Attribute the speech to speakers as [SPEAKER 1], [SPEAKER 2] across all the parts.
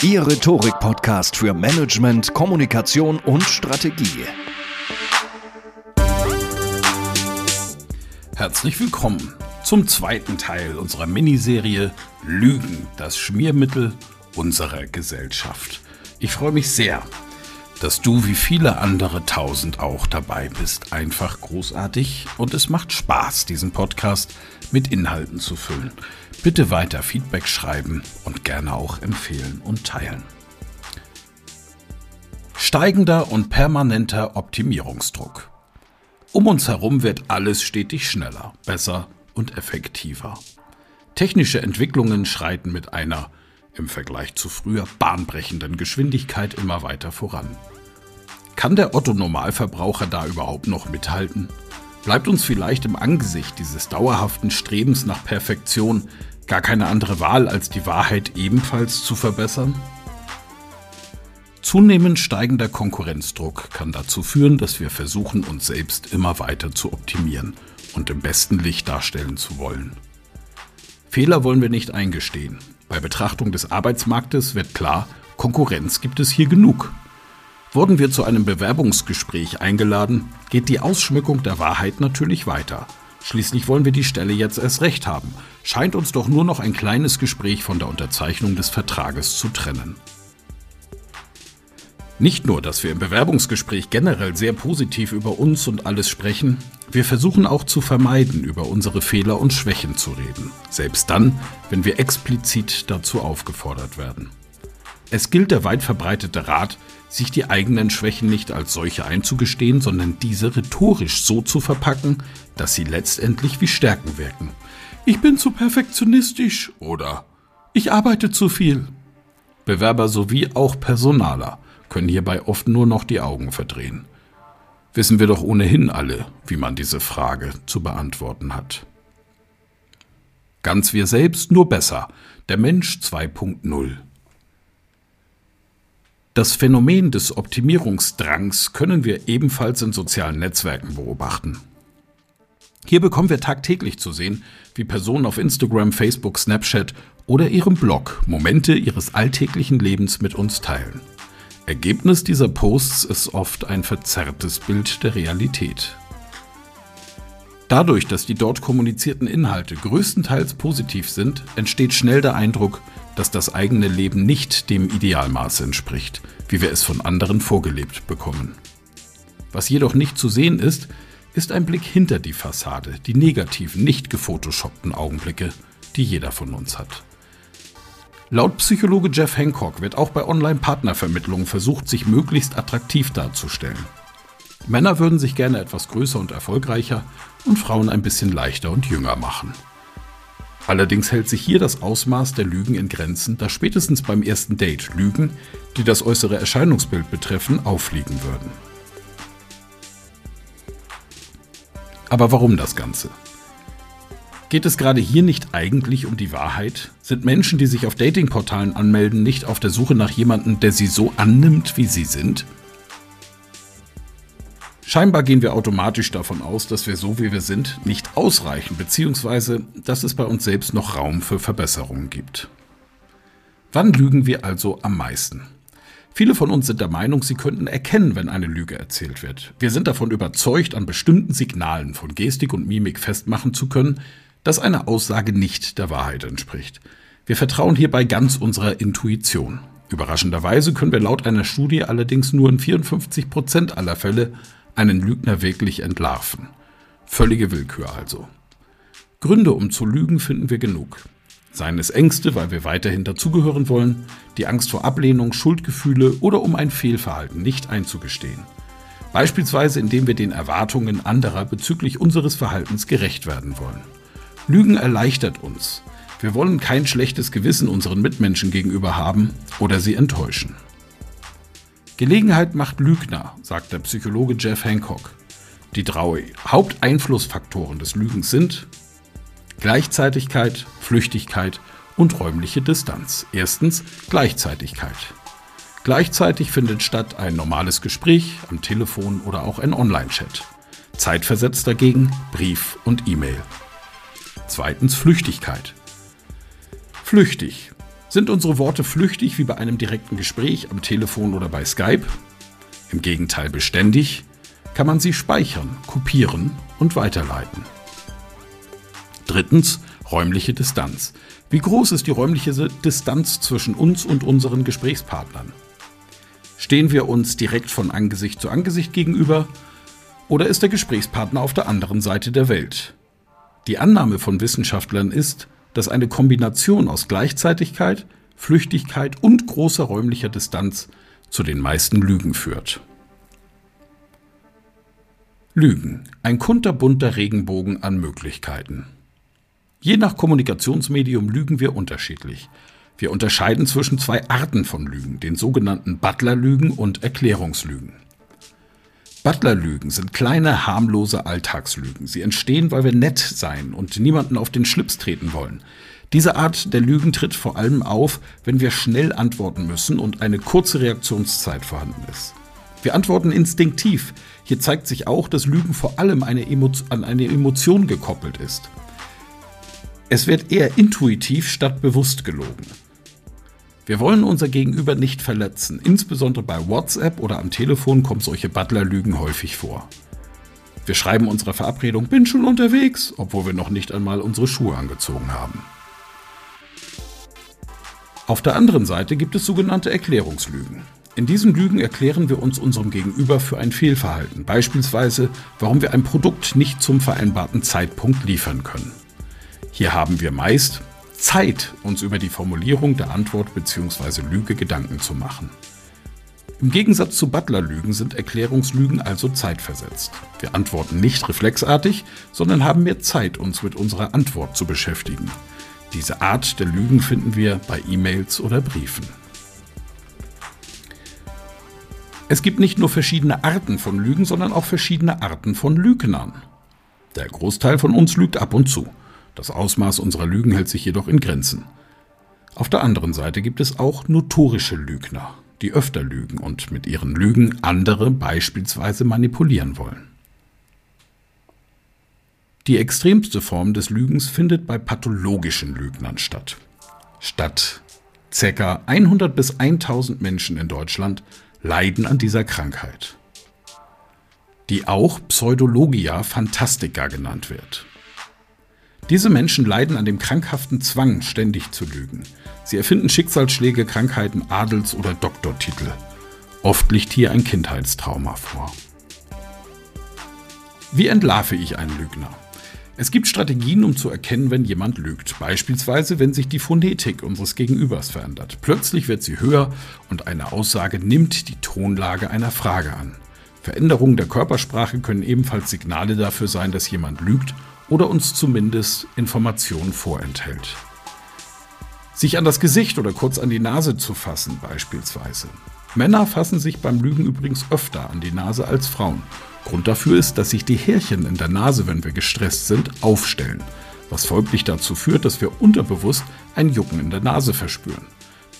[SPEAKER 1] Ihr Rhetorik-Podcast für Management, Kommunikation und Strategie.
[SPEAKER 2] Herzlich willkommen zum zweiten Teil unserer Miniserie Lügen, das Schmiermittel unserer Gesellschaft. Ich freue mich sehr, dass du wie viele andere tausend auch dabei bist. Einfach großartig und es macht Spaß, diesen Podcast mit Inhalten zu füllen. Bitte weiter Feedback schreiben und gerne auch empfehlen und teilen. Steigender und permanenter Optimierungsdruck. Um uns herum wird alles stetig schneller, besser und effektiver. Technische Entwicklungen schreiten mit einer im Vergleich zu früher bahnbrechenden Geschwindigkeit immer weiter voran. Kann der Otto Normalverbraucher da überhaupt noch mithalten? Bleibt uns vielleicht im Angesicht dieses dauerhaften Strebens nach Perfektion gar keine andere Wahl, als die Wahrheit ebenfalls zu verbessern? Zunehmend steigender Konkurrenzdruck kann dazu führen, dass wir versuchen, uns selbst immer weiter zu optimieren und im besten Licht darstellen zu wollen. Fehler wollen wir nicht eingestehen. Bei Betrachtung des Arbeitsmarktes wird klar, Konkurrenz gibt es hier genug. Wurden wir zu einem Bewerbungsgespräch eingeladen, geht die Ausschmückung der Wahrheit natürlich weiter. Schließlich wollen wir die Stelle jetzt erst recht haben. Scheint uns doch nur noch ein kleines Gespräch von der Unterzeichnung des Vertrages zu trennen. Nicht nur, dass wir im Bewerbungsgespräch generell sehr positiv über uns und alles sprechen, wir versuchen auch zu vermeiden, über unsere Fehler und Schwächen zu reden, selbst dann, wenn wir explizit dazu aufgefordert werden. Es gilt der weit verbreitete Rat, sich die eigenen Schwächen nicht als solche einzugestehen, sondern diese rhetorisch so zu verpacken, dass sie letztendlich wie Stärken wirken. Ich bin zu perfektionistisch oder ich arbeite zu viel. Bewerber sowie auch Personaler können hierbei oft nur noch die Augen verdrehen. Wissen wir doch ohnehin alle, wie man diese Frage zu beantworten hat. Ganz wir selbst, nur besser. Der Mensch 2.0. Das Phänomen des Optimierungsdrangs können wir ebenfalls in sozialen Netzwerken beobachten. Hier bekommen wir tagtäglich zu sehen, wie Personen auf Instagram, Facebook, Snapchat oder ihrem Blog Momente ihres alltäglichen Lebens mit uns teilen. Ergebnis dieser Posts ist oft ein verzerrtes Bild der Realität. Dadurch, dass die dort kommunizierten Inhalte größtenteils positiv sind, entsteht schnell der Eindruck, dass das eigene Leben nicht dem Idealmaß entspricht, wie wir es von anderen vorgelebt bekommen. Was jedoch nicht zu sehen ist, ist ein Blick hinter die Fassade, die negativen, nicht gefotoshoppten Augenblicke, die jeder von uns hat. Laut Psychologe Jeff Hancock wird auch bei Online-Partnervermittlungen versucht, sich möglichst attraktiv darzustellen. Männer würden sich gerne etwas größer und erfolgreicher und Frauen ein bisschen leichter und jünger machen. Allerdings hält sich hier das Ausmaß der Lügen in Grenzen, da spätestens beim ersten Date Lügen, die das äußere Erscheinungsbild betreffen, auffliegen würden. Aber warum das Ganze? Geht es gerade hier nicht eigentlich um die Wahrheit? Sind Menschen, die sich auf Datingportalen anmelden, nicht auf der Suche nach jemandem, der sie so annimmt, wie sie sind? Scheinbar gehen wir automatisch davon aus, dass wir so wie wir sind nicht ausreichen, beziehungsweise dass es bei uns selbst noch Raum für Verbesserungen gibt. Wann lügen wir also am meisten? Viele von uns sind der Meinung, sie könnten erkennen, wenn eine Lüge erzählt wird. Wir sind davon überzeugt, an bestimmten Signalen von Gestik und Mimik festmachen zu können, dass eine Aussage nicht der Wahrheit entspricht. Wir vertrauen hierbei ganz unserer Intuition. Überraschenderweise können wir laut einer Studie allerdings nur in 54 Prozent aller Fälle einen Lügner wirklich entlarven. Völlige Willkür also. Gründe, um zu lügen, finden wir genug. Seien es Ängste, weil wir weiterhin dazugehören wollen, die Angst vor Ablehnung, Schuldgefühle oder um ein Fehlverhalten nicht einzugestehen. Beispielsweise indem wir den Erwartungen anderer bezüglich unseres Verhaltens gerecht werden wollen. Lügen erleichtert uns. Wir wollen kein schlechtes Gewissen unseren Mitmenschen gegenüber haben oder sie enttäuschen. Gelegenheit macht Lügner, sagt der Psychologe Jeff Hancock. Die drei Haupteinflussfaktoren des Lügens sind Gleichzeitigkeit, Flüchtigkeit und räumliche Distanz. Erstens Gleichzeitigkeit. Gleichzeitig findet statt ein normales Gespräch am Telefon oder auch ein Online-Chat. Zeitversetzt dagegen Brief und E-Mail. Zweitens Flüchtigkeit. Flüchtig sind unsere Worte flüchtig wie bei einem direkten Gespräch am Telefon oder bei Skype? Im Gegenteil beständig? Kann man sie speichern, kopieren und weiterleiten? Drittens, räumliche Distanz. Wie groß ist die räumliche Distanz zwischen uns und unseren Gesprächspartnern? Stehen wir uns direkt von Angesicht zu Angesicht gegenüber oder ist der Gesprächspartner auf der anderen Seite der Welt? Die Annahme von Wissenschaftlern ist, dass eine Kombination aus Gleichzeitigkeit, Flüchtigkeit und großer räumlicher Distanz zu den meisten Lügen führt. Lügen, ein kunterbunter Regenbogen an Möglichkeiten. Je nach Kommunikationsmedium lügen wir unterschiedlich. Wir unterscheiden zwischen zwei Arten von Lügen, den sogenannten Butler-Lügen und Erklärungslügen. Butlerlügen sind kleine, harmlose Alltagslügen. Sie entstehen, weil wir nett sein und niemanden auf den Schlips treten wollen. Diese Art der Lügen tritt vor allem auf, wenn wir schnell antworten müssen und eine kurze Reaktionszeit vorhanden ist. Wir antworten instinktiv. Hier zeigt sich auch, dass Lügen vor allem eine an eine Emotion gekoppelt ist. Es wird eher intuitiv statt bewusst gelogen. Wir wollen unser Gegenüber nicht verletzen. Insbesondere bei WhatsApp oder am Telefon kommen solche Butler-Lügen häufig vor. Wir schreiben unserer Verabredung, bin schon unterwegs, obwohl wir noch nicht einmal unsere Schuhe angezogen haben. Auf der anderen Seite gibt es sogenannte Erklärungslügen. In diesen Lügen erklären wir uns unserem Gegenüber für ein Fehlverhalten, beispielsweise warum wir ein Produkt nicht zum vereinbarten Zeitpunkt liefern können. Hier haben wir meist Zeit, uns über die Formulierung der Antwort bzw. Lüge Gedanken zu machen. Im Gegensatz zu Butler-Lügen sind Erklärungslügen also zeitversetzt. Wir antworten nicht reflexartig, sondern haben mehr Zeit, uns mit unserer Antwort zu beschäftigen. Diese Art der Lügen finden wir bei E-Mails oder Briefen. Es gibt nicht nur verschiedene Arten von Lügen, sondern auch verschiedene Arten von Lügnern. Der Großteil von uns lügt ab und zu. Das Ausmaß unserer Lügen hält sich jedoch in Grenzen. Auf der anderen Seite gibt es auch notorische Lügner, die öfter lügen und mit ihren Lügen andere beispielsweise manipulieren wollen. Die extremste Form des Lügens findet bei pathologischen Lügnern statt. Statt ca. 100 bis 1000 Menschen in Deutschland leiden an dieser Krankheit, die auch Pseudologia Fantastica genannt wird. Diese Menschen leiden an dem krankhaften Zwang, ständig zu lügen. Sie erfinden Schicksalsschläge, Krankheiten, Adels- oder Doktortitel. Oft liegt hier ein Kindheitstrauma vor. Wie entlarve ich einen Lügner? Es gibt Strategien, um zu erkennen, wenn jemand lügt. Beispielsweise, wenn sich die Phonetik unseres Gegenübers verändert. Plötzlich wird sie höher und eine Aussage nimmt die Tonlage einer Frage an. Veränderungen der Körpersprache können ebenfalls Signale dafür sein, dass jemand lügt oder uns zumindest Informationen vorenthält. Sich an das Gesicht oder kurz an die Nase zu fassen beispielsweise. Männer fassen sich beim Lügen übrigens öfter an die Nase als Frauen. Grund dafür ist, dass sich die Härchen in der Nase, wenn wir gestresst sind, aufstellen, was folglich dazu führt, dass wir unterbewusst ein Jucken in der Nase verspüren.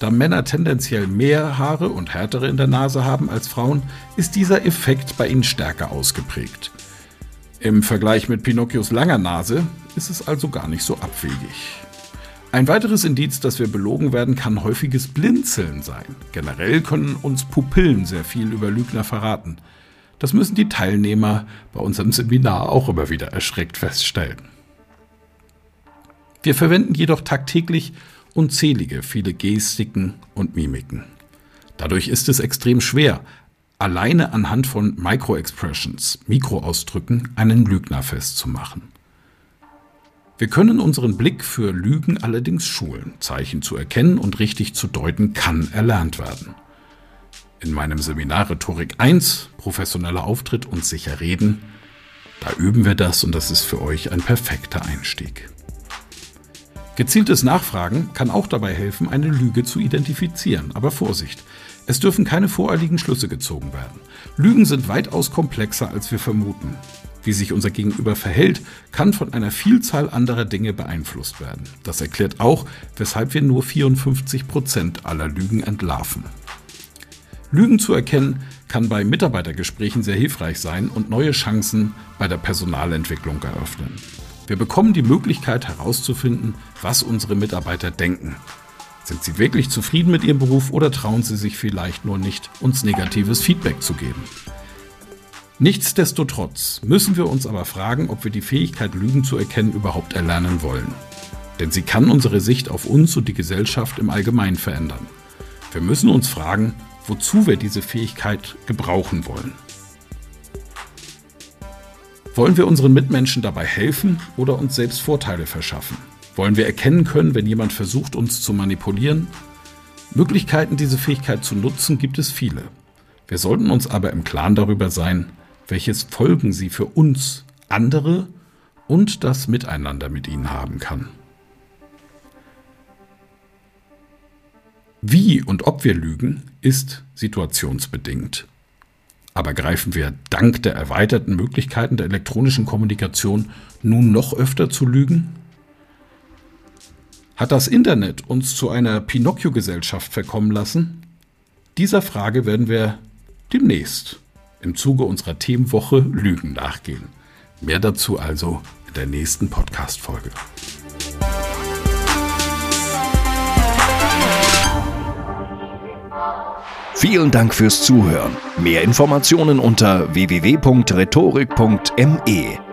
[SPEAKER 2] Da Männer tendenziell mehr Haare und härtere in der Nase haben als Frauen, ist dieser Effekt bei ihnen stärker ausgeprägt. Im Vergleich mit Pinocchios langer Nase ist es also gar nicht so abwegig. Ein weiteres Indiz, dass wir belogen werden, kann häufiges Blinzeln sein. Generell können uns Pupillen sehr viel über Lügner verraten. Das müssen die Teilnehmer bei unserem Seminar auch immer wieder erschreckt feststellen. Wir verwenden jedoch tagtäglich unzählige viele Gestiken und Mimiken. Dadurch ist es extrem schwer, alleine anhand von Micro-Expressions, Mikroausdrücken, einen Lügner festzumachen. Wir können unseren Blick für Lügen allerdings schulen. Zeichen zu erkennen und richtig zu deuten kann erlernt werden. In meinem Seminar Rhetorik 1, professioneller Auftritt und sicher reden, da üben wir das und das ist für euch ein perfekter Einstieg. Gezieltes Nachfragen kann auch dabei helfen, eine Lüge zu identifizieren. Aber Vorsicht, es dürfen keine voreiligen Schlüsse gezogen werden. Lügen sind weitaus komplexer, als wir vermuten. Wie sich unser Gegenüber verhält, kann von einer Vielzahl anderer Dinge beeinflusst werden. Das erklärt auch, weshalb wir nur 54 Prozent aller Lügen entlarven. Lügen zu erkennen kann bei Mitarbeitergesprächen sehr hilfreich sein und neue Chancen bei der Personalentwicklung eröffnen. Wir bekommen die Möglichkeit herauszufinden, was unsere Mitarbeiter denken. Sind sie wirklich zufrieden mit ihrem Beruf oder trauen sie sich vielleicht nur nicht, uns negatives Feedback zu geben? Nichtsdestotrotz müssen wir uns aber fragen, ob wir die Fähigkeit, Lügen zu erkennen, überhaupt erlernen wollen. Denn sie kann unsere Sicht auf uns und die Gesellschaft im Allgemeinen verändern. Wir müssen uns fragen, wozu wir diese Fähigkeit gebrauchen wollen. Wollen wir unseren Mitmenschen dabei helfen oder uns selbst Vorteile verschaffen? Wollen wir erkennen können, wenn jemand versucht, uns zu manipulieren? Möglichkeiten, diese Fähigkeit zu nutzen, gibt es viele. Wir sollten uns aber im Klaren darüber sein, welches Folgen sie für uns, andere und das Miteinander mit ihnen haben kann. Wie und ob wir lügen, ist situationsbedingt. Aber greifen wir dank der erweiterten Möglichkeiten der elektronischen Kommunikation nun noch öfter zu lügen? Hat das Internet uns zu einer Pinocchio-Gesellschaft verkommen lassen? Dieser Frage werden wir demnächst im Zuge unserer Themenwoche Lügen nachgehen. Mehr dazu also in der nächsten Podcast-Folge.
[SPEAKER 1] Vielen Dank fürs Zuhören. Mehr Informationen unter www.rhetorik.me.